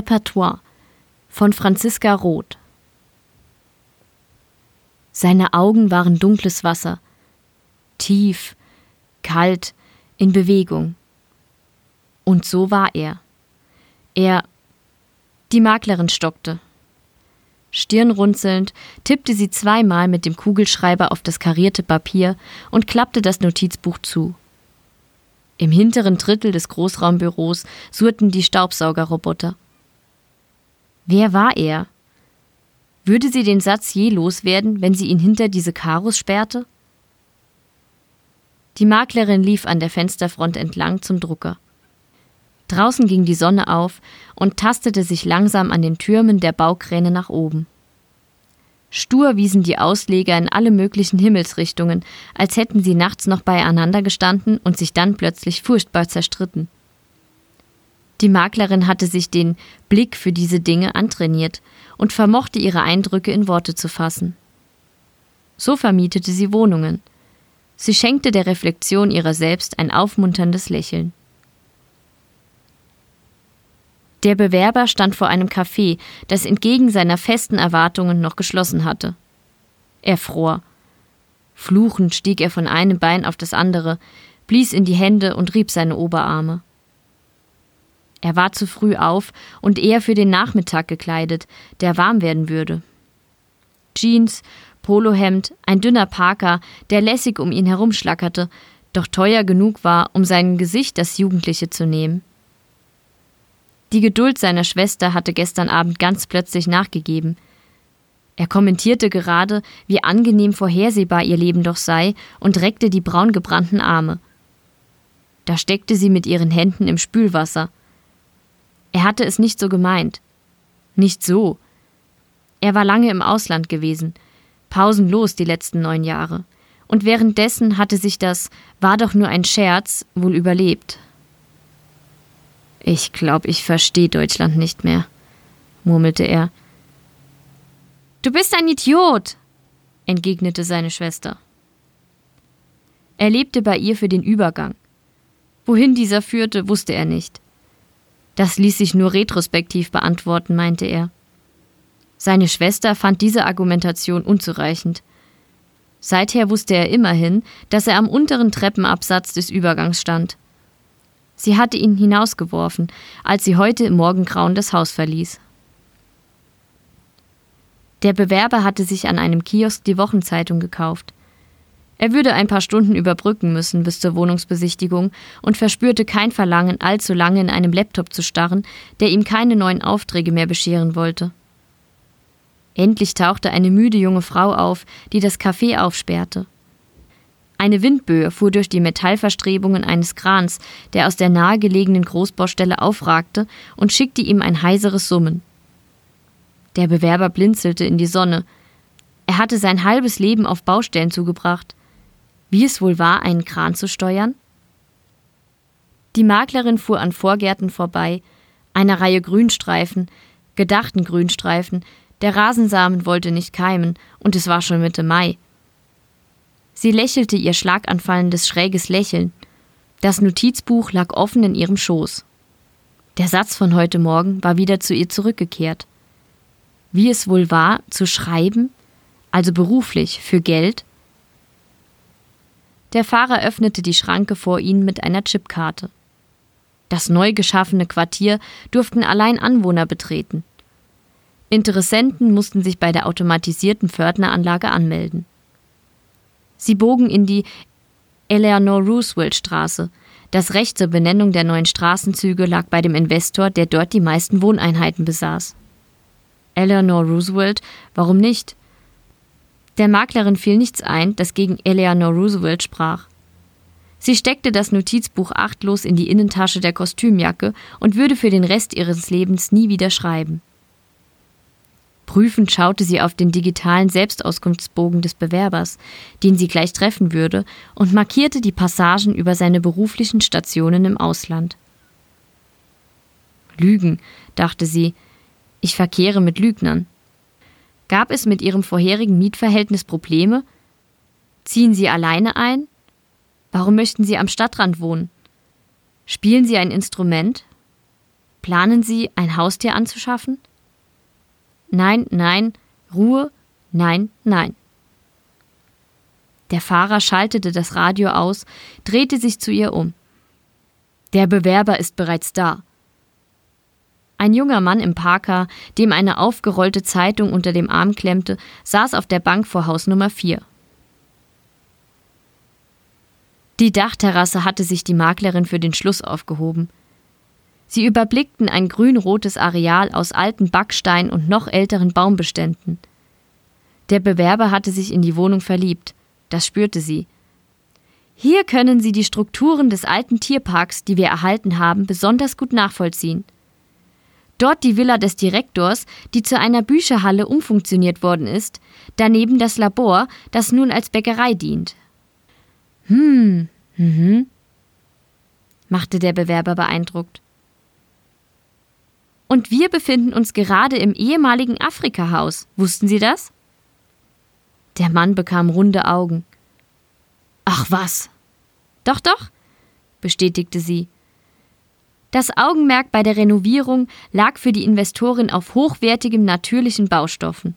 Repertoire von Franziska Roth. Seine Augen waren dunkles Wasser, tief, kalt, in Bewegung. Und so war er. Er. Die Maklerin stockte. Stirnrunzelnd tippte sie zweimal mit dem Kugelschreiber auf das karierte Papier und klappte das Notizbuch zu. Im hinteren Drittel des Großraumbüros surrten die Staubsaugerroboter. Wer war er? Würde sie den Satz je loswerden, wenn sie ihn hinter diese Karos sperrte? Die Maklerin lief an der Fensterfront entlang zum Drucker. Draußen ging die Sonne auf und tastete sich langsam an den Türmen der Baukräne nach oben. Stur wiesen die Ausleger in alle möglichen Himmelsrichtungen, als hätten sie nachts noch beieinander gestanden und sich dann plötzlich furchtbar zerstritten. Die Maklerin hatte sich den Blick für diese Dinge antrainiert und vermochte ihre Eindrücke in Worte zu fassen. So vermietete sie Wohnungen. Sie schenkte der Reflexion ihrer selbst ein aufmunterndes Lächeln. Der Bewerber stand vor einem Café, das entgegen seiner festen Erwartungen noch geschlossen hatte. Er fror. Fluchend stieg er von einem Bein auf das andere, blies in die Hände und rieb seine Oberarme. Er war zu früh auf und eher für den Nachmittag gekleidet, der warm werden würde. Jeans, Polohemd, ein dünner Parker, der lässig um ihn herumschlackerte, doch teuer genug war, um seinem Gesicht das Jugendliche zu nehmen. Die Geduld seiner Schwester hatte gestern Abend ganz plötzlich nachgegeben. Er kommentierte gerade, wie angenehm vorhersehbar ihr Leben doch sei und reckte die braungebrannten Arme. Da steckte sie mit ihren Händen im Spülwasser. Er hatte es nicht so gemeint. Nicht so. Er war lange im Ausland gewesen, pausenlos die letzten neun Jahre, und währenddessen hatte sich das war doch nur ein Scherz wohl überlebt. Ich glaube, ich verstehe Deutschland nicht mehr, murmelte er. Du bist ein Idiot, entgegnete seine Schwester. Er lebte bei ihr für den Übergang. Wohin dieser führte, wusste er nicht. Das ließ sich nur retrospektiv beantworten, meinte er. Seine Schwester fand diese Argumentation unzureichend. Seither wusste er immerhin, dass er am unteren Treppenabsatz des Übergangs stand. Sie hatte ihn hinausgeworfen, als sie heute im Morgengrauen das Haus verließ. Der Bewerber hatte sich an einem Kiosk die Wochenzeitung gekauft. Er würde ein paar Stunden überbrücken müssen bis zur Wohnungsbesichtigung und verspürte kein Verlangen, allzu lange in einem Laptop zu starren, der ihm keine neuen Aufträge mehr bescheren wollte. Endlich tauchte eine müde junge Frau auf, die das Café aufsperrte. Eine Windböe fuhr durch die Metallverstrebungen eines Krans, der aus der nahegelegenen Großbaustelle aufragte, und schickte ihm ein heiseres Summen. Der Bewerber blinzelte in die Sonne. Er hatte sein halbes Leben auf Baustellen zugebracht. Wie es wohl war, einen Kran zu steuern? Die Maklerin fuhr an Vorgärten vorbei, einer Reihe Grünstreifen, gedachten Grünstreifen, der Rasensamen wollte nicht keimen, und es war schon Mitte Mai. Sie lächelte ihr schlaganfallendes schräges Lächeln. Das Notizbuch lag offen in ihrem Schoß. Der Satz von heute Morgen war wieder zu ihr zurückgekehrt. Wie es wohl war, zu schreiben, also beruflich, für Geld? Der Fahrer öffnete die Schranke vor ihnen mit einer Chipkarte. Das neu geschaffene Quartier durften allein Anwohner betreten. Interessenten mussten sich bei der automatisierten Pförtneranlage anmelden. Sie bogen in die Eleanor Roosevelt Straße. Das Recht zur Benennung der neuen Straßenzüge lag bei dem Investor, der dort die meisten Wohneinheiten besaß. Eleanor Roosevelt, warum nicht? Der Maklerin fiel nichts ein, das gegen Eleanor Roosevelt sprach. Sie steckte das Notizbuch achtlos in die Innentasche der Kostümjacke und würde für den Rest ihres Lebens nie wieder schreiben. Prüfend schaute sie auf den digitalen Selbstauskunftsbogen des Bewerbers, den sie gleich treffen würde, und markierte die Passagen über seine beruflichen Stationen im Ausland. Lügen, dachte sie, ich verkehre mit Lügnern. Gab es mit ihrem vorherigen Mietverhältnis Probleme? Ziehen Sie alleine ein? Warum möchten Sie am Stadtrand wohnen? Spielen Sie ein Instrument? Planen Sie, ein Haustier anzuschaffen? Nein, nein, Ruhe, nein, nein. Der Fahrer schaltete das Radio aus, drehte sich zu ihr um. Der Bewerber ist bereits da. Ein junger Mann im Parker, dem eine aufgerollte Zeitung unter dem Arm klemmte, saß auf der Bank vor Haus Nummer 4. Die Dachterrasse hatte sich die Maklerin für den Schluss aufgehoben. Sie überblickten ein grün-rotes Areal aus alten Backstein und noch älteren Baumbeständen. Der Bewerber hatte sich in die Wohnung verliebt. Das spürte sie. Hier können Sie die Strukturen des alten Tierparks, die wir erhalten haben, besonders gut nachvollziehen. Dort die Villa des Direktors, die zu einer Bücherhalle umfunktioniert worden ist, daneben das Labor, das nun als Bäckerei dient. Hm, mhm, machte der Bewerber beeindruckt. Und wir befinden uns gerade im ehemaligen Afrika-Haus. Wussten Sie das? Der Mann bekam runde Augen. Ach was. Doch, doch, bestätigte sie. Das Augenmerk bei der Renovierung lag für die Investorin auf hochwertigen natürlichen Baustoffen.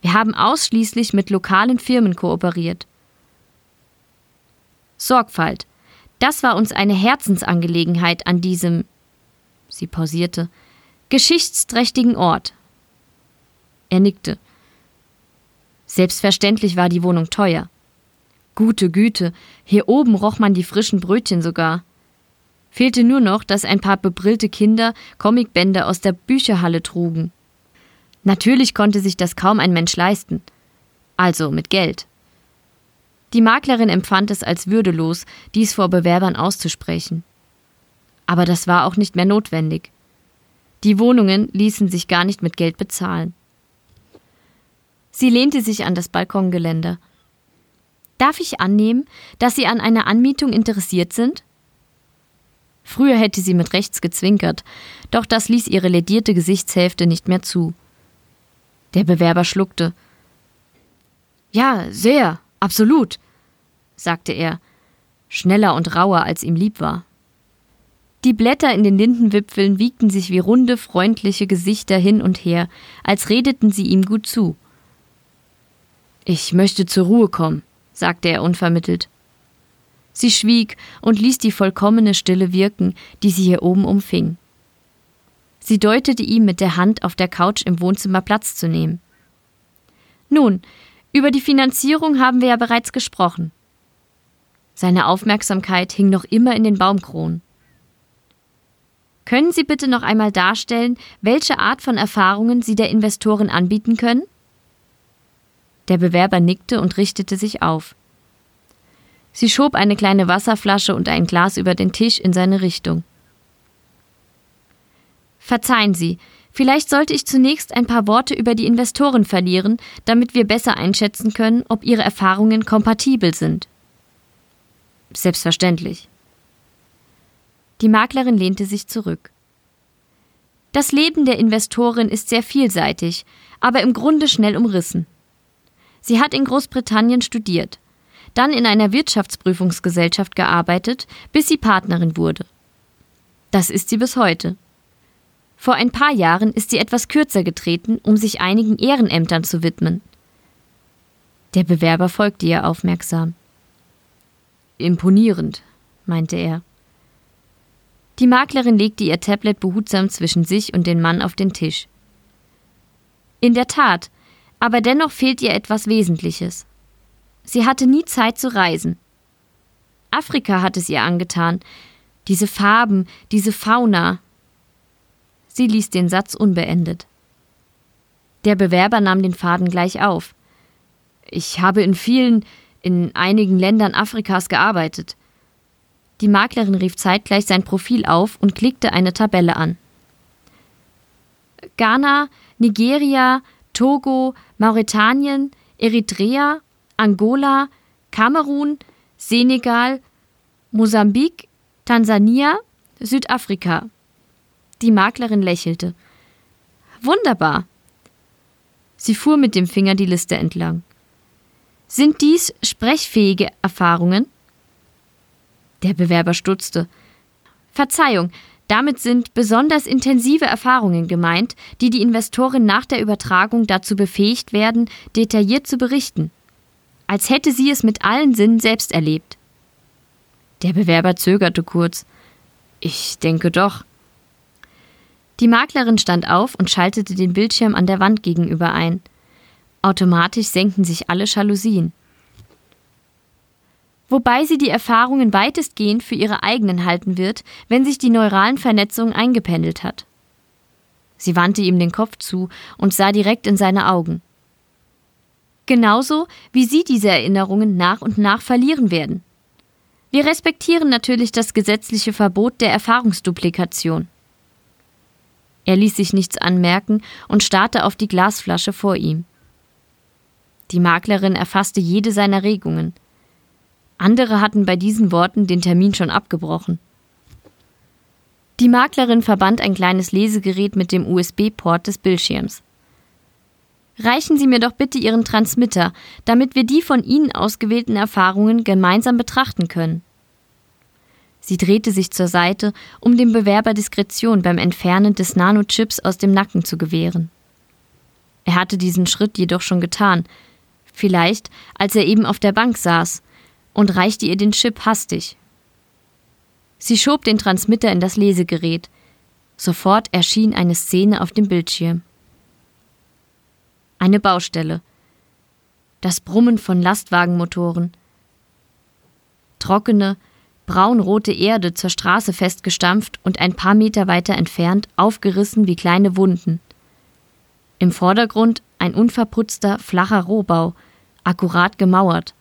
Wir haben ausschließlich mit lokalen Firmen kooperiert. Sorgfalt. Das war uns eine Herzensangelegenheit an diesem. Sie pausierte geschichtsträchtigen Ort. Er nickte. Selbstverständlich war die Wohnung teuer. Gute Güte, hier oben roch man die frischen Brötchen sogar. Fehlte nur noch, dass ein paar bebrillte Kinder Comicbände aus der Bücherhalle trugen. Natürlich konnte sich das kaum ein Mensch leisten. Also mit Geld. Die Maklerin empfand es als würdelos, dies vor Bewerbern auszusprechen. Aber das war auch nicht mehr notwendig. Die Wohnungen ließen sich gar nicht mit Geld bezahlen. Sie lehnte sich an das Balkongeländer. Darf ich annehmen, dass Sie an einer Anmietung interessiert sind? Früher hätte sie mit rechts gezwinkert, doch das ließ ihre ledierte Gesichtshälfte nicht mehr zu. Der Bewerber schluckte. Ja, sehr, absolut, sagte er, schneller und rauer, als ihm lieb war. Die Blätter in den Lindenwipfeln wiegten sich wie runde, freundliche Gesichter hin und her, als redeten sie ihm gut zu. Ich möchte zur Ruhe kommen, sagte er unvermittelt. Sie schwieg und ließ die vollkommene Stille wirken, die sie hier oben umfing. Sie deutete ihm mit der Hand auf der Couch im Wohnzimmer Platz zu nehmen. Nun, über die Finanzierung haben wir ja bereits gesprochen. Seine Aufmerksamkeit hing noch immer in den Baumkronen. Können Sie bitte noch einmal darstellen, welche Art von Erfahrungen Sie der Investoren anbieten können? Der Bewerber nickte und richtete sich auf. Sie schob eine kleine Wasserflasche und ein Glas über den Tisch in seine Richtung. Verzeihen Sie, vielleicht sollte ich zunächst ein paar Worte über die Investoren verlieren, damit wir besser einschätzen können, ob ihre Erfahrungen kompatibel sind. Selbstverständlich. Die Maklerin lehnte sich zurück. Das Leben der Investorin ist sehr vielseitig, aber im Grunde schnell umrissen. Sie hat in Großbritannien studiert, dann in einer Wirtschaftsprüfungsgesellschaft gearbeitet, bis sie Partnerin wurde. Das ist sie bis heute. Vor ein paar Jahren ist sie etwas kürzer getreten, um sich einigen Ehrenämtern zu widmen. Der Bewerber folgte ihr aufmerksam. Imponierend, meinte er. Die Maklerin legte ihr Tablet behutsam zwischen sich und den Mann auf den Tisch. In der Tat, aber dennoch fehlt ihr etwas Wesentliches. Sie hatte nie Zeit zu reisen. Afrika hat es ihr angetan. Diese Farben, diese Fauna. Sie ließ den Satz unbeendet. Der Bewerber nahm den Faden gleich auf. Ich habe in vielen, in einigen Ländern Afrikas gearbeitet. Die Maklerin rief zeitgleich sein Profil auf und klickte eine Tabelle an. Ghana, Nigeria, Togo, Mauretanien, Eritrea, Angola, Kamerun, Senegal, Mosambik, Tansania, Südafrika. Die Maklerin lächelte. Wunderbar. Sie fuhr mit dem Finger die Liste entlang. Sind dies sprechfähige Erfahrungen? Der Bewerber stutzte. Verzeihung, Damit sind besonders intensive Erfahrungen gemeint, die die Investorin nach der Übertragung dazu befähigt werden, detailliert zu berichten, als hätte sie es mit allen Sinnen selbst erlebt. Der Bewerber zögerte kurz. Ich denke doch. Die Maklerin stand auf und schaltete den Bildschirm an der Wand gegenüber ein. Automatisch senkten sich alle Jalousien wobei sie die Erfahrungen weitestgehend für ihre eigenen halten wird, wenn sich die neuralen Vernetzung eingependelt hat. Sie wandte ihm den Kopf zu und sah direkt in seine Augen. Genauso wie sie diese Erinnerungen nach und nach verlieren werden. Wir respektieren natürlich das gesetzliche Verbot der Erfahrungsduplikation. Er ließ sich nichts anmerken und starrte auf die Glasflasche vor ihm. Die Maklerin erfasste jede seiner Regungen – andere hatten bei diesen Worten den Termin schon abgebrochen. Die Maklerin verband ein kleines Lesegerät mit dem USB-Port des Bildschirms. Reichen Sie mir doch bitte Ihren Transmitter, damit wir die von Ihnen ausgewählten Erfahrungen gemeinsam betrachten können. Sie drehte sich zur Seite, um dem Bewerber Diskretion beim Entfernen des Nanochips aus dem Nacken zu gewähren. Er hatte diesen Schritt jedoch schon getan, vielleicht als er eben auf der Bank saß und reichte ihr den Chip hastig. Sie schob den Transmitter in das Lesegerät. Sofort erschien eine Szene auf dem Bildschirm. Eine Baustelle. Das Brummen von Lastwagenmotoren. Trockene, braunrote Erde zur Straße festgestampft und ein paar Meter weiter entfernt aufgerissen wie kleine Wunden. Im Vordergrund ein unverputzter, flacher Rohbau, akkurat gemauert.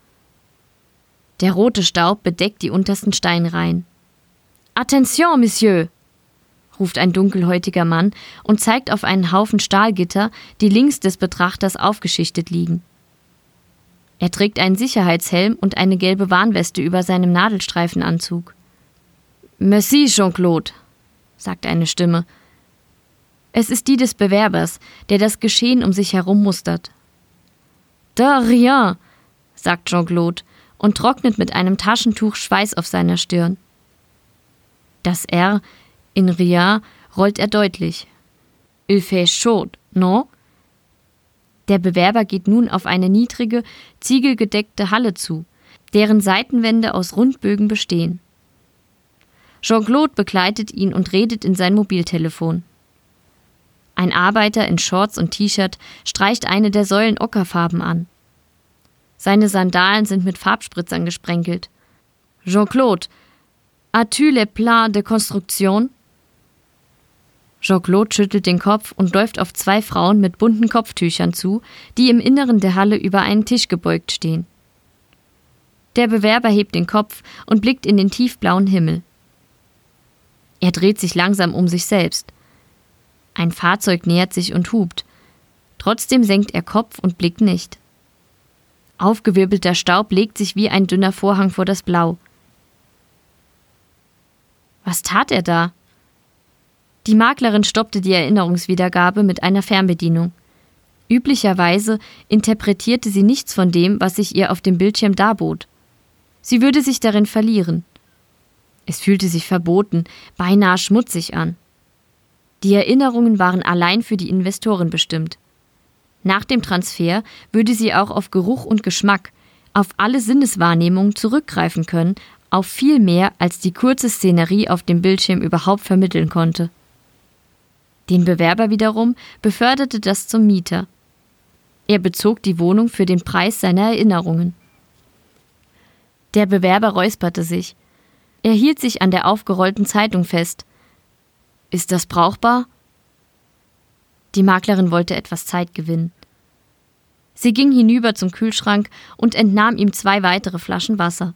Der rote Staub bedeckt die untersten Steinreihen. Attention, Monsieur! Ruft ein dunkelhäutiger Mann und zeigt auf einen Haufen Stahlgitter, die links des Betrachters aufgeschichtet liegen. Er trägt einen Sicherheitshelm und eine gelbe Warnweste über seinem Nadelstreifenanzug. Merci, Jean-Claude, sagt eine Stimme. Es ist die des Bewerbers, der das Geschehen um sich herum mustert. De rien, sagt Jean-Claude und trocknet mit einem Taschentuch Schweiß auf seiner Stirn. Das R in Ria rollt er deutlich. Il fait chaud, non? Der Bewerber geht nun auf eine niedrige, ziegelgedeckte Halle zu, deren Seitenwände aus Rundbögen bestehen. Jean-Claude begleitet ihn und redet in sein Mobiltelefon. Ein Arbeiter in Shorts und T-Shirt streicht eine der Säulen ockerfarben an. Seine Sandalen sind mit Farbspritzern gesprenkelt. Jean-Claude, as-tu les plans de construction? Jean-Claude schüttelt den Kopf und läuft auf zwei Frauen mit bunten Kopftüchern zu, die im Inneren der Halle über einen Tisch gebeugt stehen. Der Bewerber hebt den Kopf und blickt in den tiefblauen Himmel. Er dreht sich langsam um sich selbst. Ein Fahrzeug nähert sich und hupt. Trotzdem senkt er Kopf und blickt nicht. Aufgewirbelter Staub legt sich wie ein dünner Vorhang vor das Blau. Was tat er da? Die Maklerin stoppte die Erinnerungswiedergabe mit einer Fernbedienung. Üblicherweise interpretierte sie nichts von dem, was sich ihr auf dem Bildschirm darbot. Sie würde sich darin verlieren. Es fühlte sich verboten, beinahe schmutzig an. Die Erinnerungen waren allein für die Investoren bestimmt. Nach dem Transfer würde sie auch auf Geruch und Geschmack, auf alle Sinneswahrnehmungen zurückgreifen können, auf viel mehr, als die kurze Szenerie auf dem Bildschirm überhaupt vermitteln konnte. Den Bewerber wiederum beförderte das zum Mieter. Er bezog die Wohnung für den Preis seiner Erinnerungen. Der Bewerber räusperte sich. Er hielt sich an der aufgerollten Zeitung fest. Ist das brauchbar? Die Maklerin wollte etwas Zeit gewinnen. Sie ging hinüber zum Kühlschrank und entnahm ihm zwei weitere Flaschen Wasser.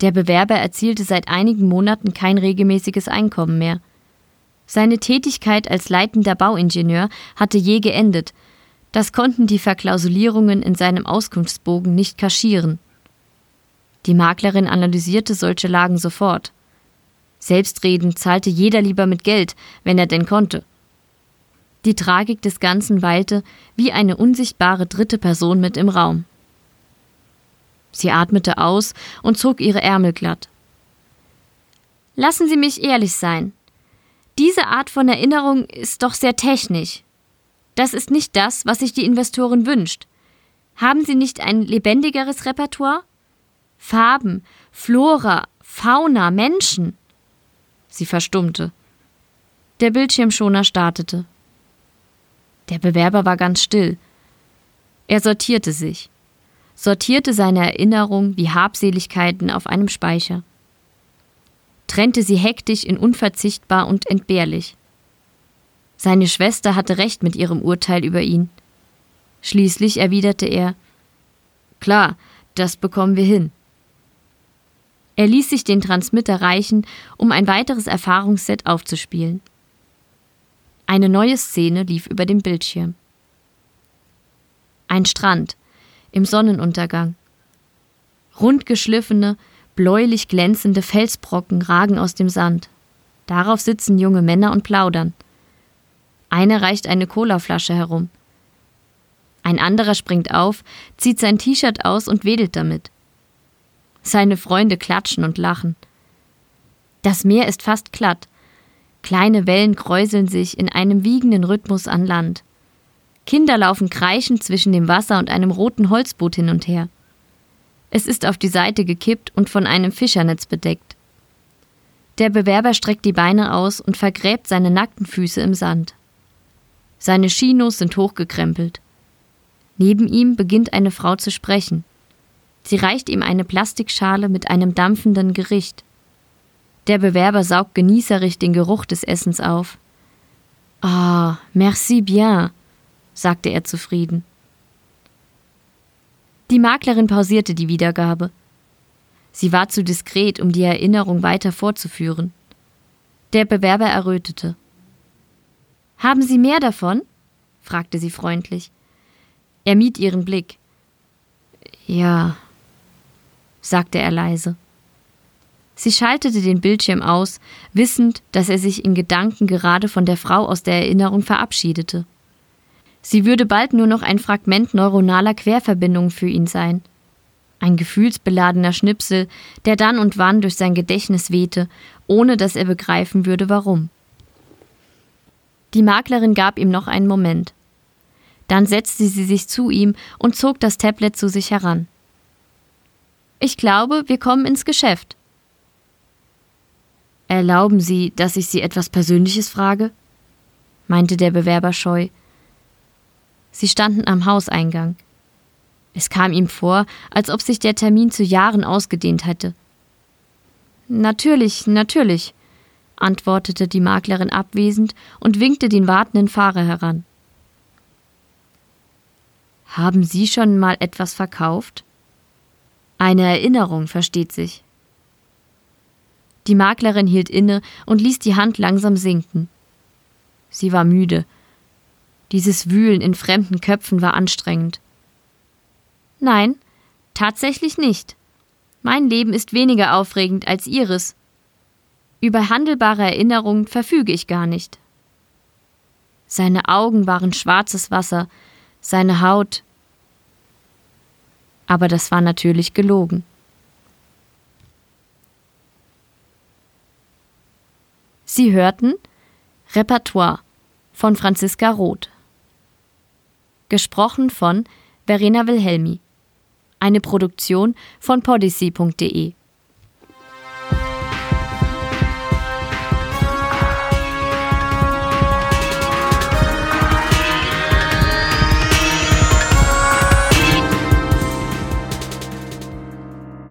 Der Bewerber erzielte seit einigen Monaten kein regelmäßiges Einkommen mehr. Seine Tätigkeit als leitender Bauingenieur hatte je geendet. Das konnten die Verklausulierungen in seinem Auskunftsbogen nicht kaschieren. Die Maklerin analysierte solche Lagen sofort. Selbstredend zahlte jeder lieber mit Geld, wenn er denn konnte. Die Tragik des Ganzen weilte wie eine unsichtbare dritte Person mit im Raum. Sie atmete aus und zog ihre Ärmel glatt. Lassen Sie mich ehrlich sein. Diese Art von Erinnerung ist doch sehr technisch. Das ist nicht das, was sich die Investoren wünscht. Haben Sie nicht ein lebendigeres Repertoire? Farben, Flora, Fauna, Menschen. Sie verstummte. Der Bildschirmschoner startete. Der Bewerber war ganz still. Er sortierte sich, sortierte seine Erinnerungen wie Habseligkeiten auf einem Speicher, trennte sie hektisch in unverzichtbar und entbehrlich. Seine Schwester hatte recht mit ihrem Urteil über ihn. Schließlich erwiderte er Klar, das bekommen wir hin. Er ließ sich den Transmitter reichen, um ein weiteres Erfahrungsset aufzuspielen. Eine neue Szene lief über dem Bildschirm. Ein Strand im Sonnenuntergang. Rundgeschliffene, bläulich glänzende Felsbrocken ragen aus dem Sand. Darauf sitzen junge Männer und plaudern. Einer reicht eine Colaflasche herum. Ein anderer springt auf, zieht sein T-Shirt aus und wedelt damit. Seine Freunde klatschen und lachen. Das Meer ist fast glatt. Kleine Wellen kräuseln sich in einem wiegenden Rhythmus an Land. Kinder laufen kreischend zwischen dem Wasser und einem roten Holzboot hin und her. Es ist auf die Seite gekippt und von einem Fischernetz bedeckt. Der Bewerber streckt die Beine aus und vergräbt seine nackten Füße im Sand. Seine Chinos sind hochgekrempelt. Neben ihm beginnt eine Frau zu sprechen. Sie reicht ihm eine Plastikschale mit einem dampfenden Gericht. Der Bewerber saugt genießerisch den Geruch des Essens auf. Ah, merci bien, sagte er zufrieden. Die Maklerin pausierte die Wiedergabe. Sie war zu diskret, um die Erinnerung weiter fortzuführen. Der Bewerber errötete. Haben Sie mehr davon? fragte sie freundlich. Er mied ihren Blick. Ja, sagte er leise. Sie schaltete den Bildschirm aus, wissend, dass er sich in Gedanken gerade von der Frau aus der Erinnerung verabschiedete. Sie würde bald nur noch ein Fragment neuronaler Querverbindungen für ihn sein. Ein gefühlsbeladener Schnipsel, der dann und wann durch sein Gedächtnis wehte, ohne dass er begreifen würde, warum. Die Maklerin gab ihm noch einen Moment. Dann setzte sie sich zu ihm und zog das Tablet zu sich heran. Ich glaube, wir kommen ins Geschäft. Erlauben Sie, dass ich Sie etwas Persönliches frage? meinte der Bewerber scheu. Sie standen am Hauseingang. Es kam ihm vor, als ob sich der Termin zu Jahren ausgedehnt hätte. Natürlich, natürlich, antwortete die Maklerin abwesend und winkte den wartenden Fahrer heran. Haben Sie schon mal etwas verkauft? Eine Erinnerung, versteht sich. Die Maklerin hielt inne und ließ die Hand langsam sinken. Sie war müde. Dieses Wühlen in fremden Köpfen war anstrengend. Nein, tatsächlich nicht. Mein Leben ist weniger aufregend als Ihres. Über handelbare Erinnerungen verfüge ich gar nicht. Seine Augen waren schwarzes Wasser, seine Haut. Aber das war natürlich gelogen. Sie hörten Repertoire von Franziska Roth. Gesprochen von Verena Wilhelmi. Eine Produktion von podyssey.de